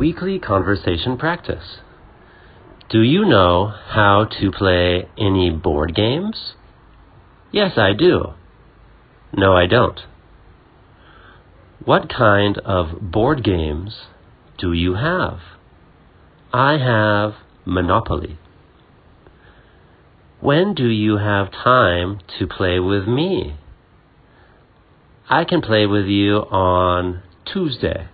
Weekly Conversation Practice. Do you know how to play any board games? Yes, I do. No, I don't. What kind of board games do you have? I have Monopoly. When do you have time to play with me? I can play with you on Tuesday.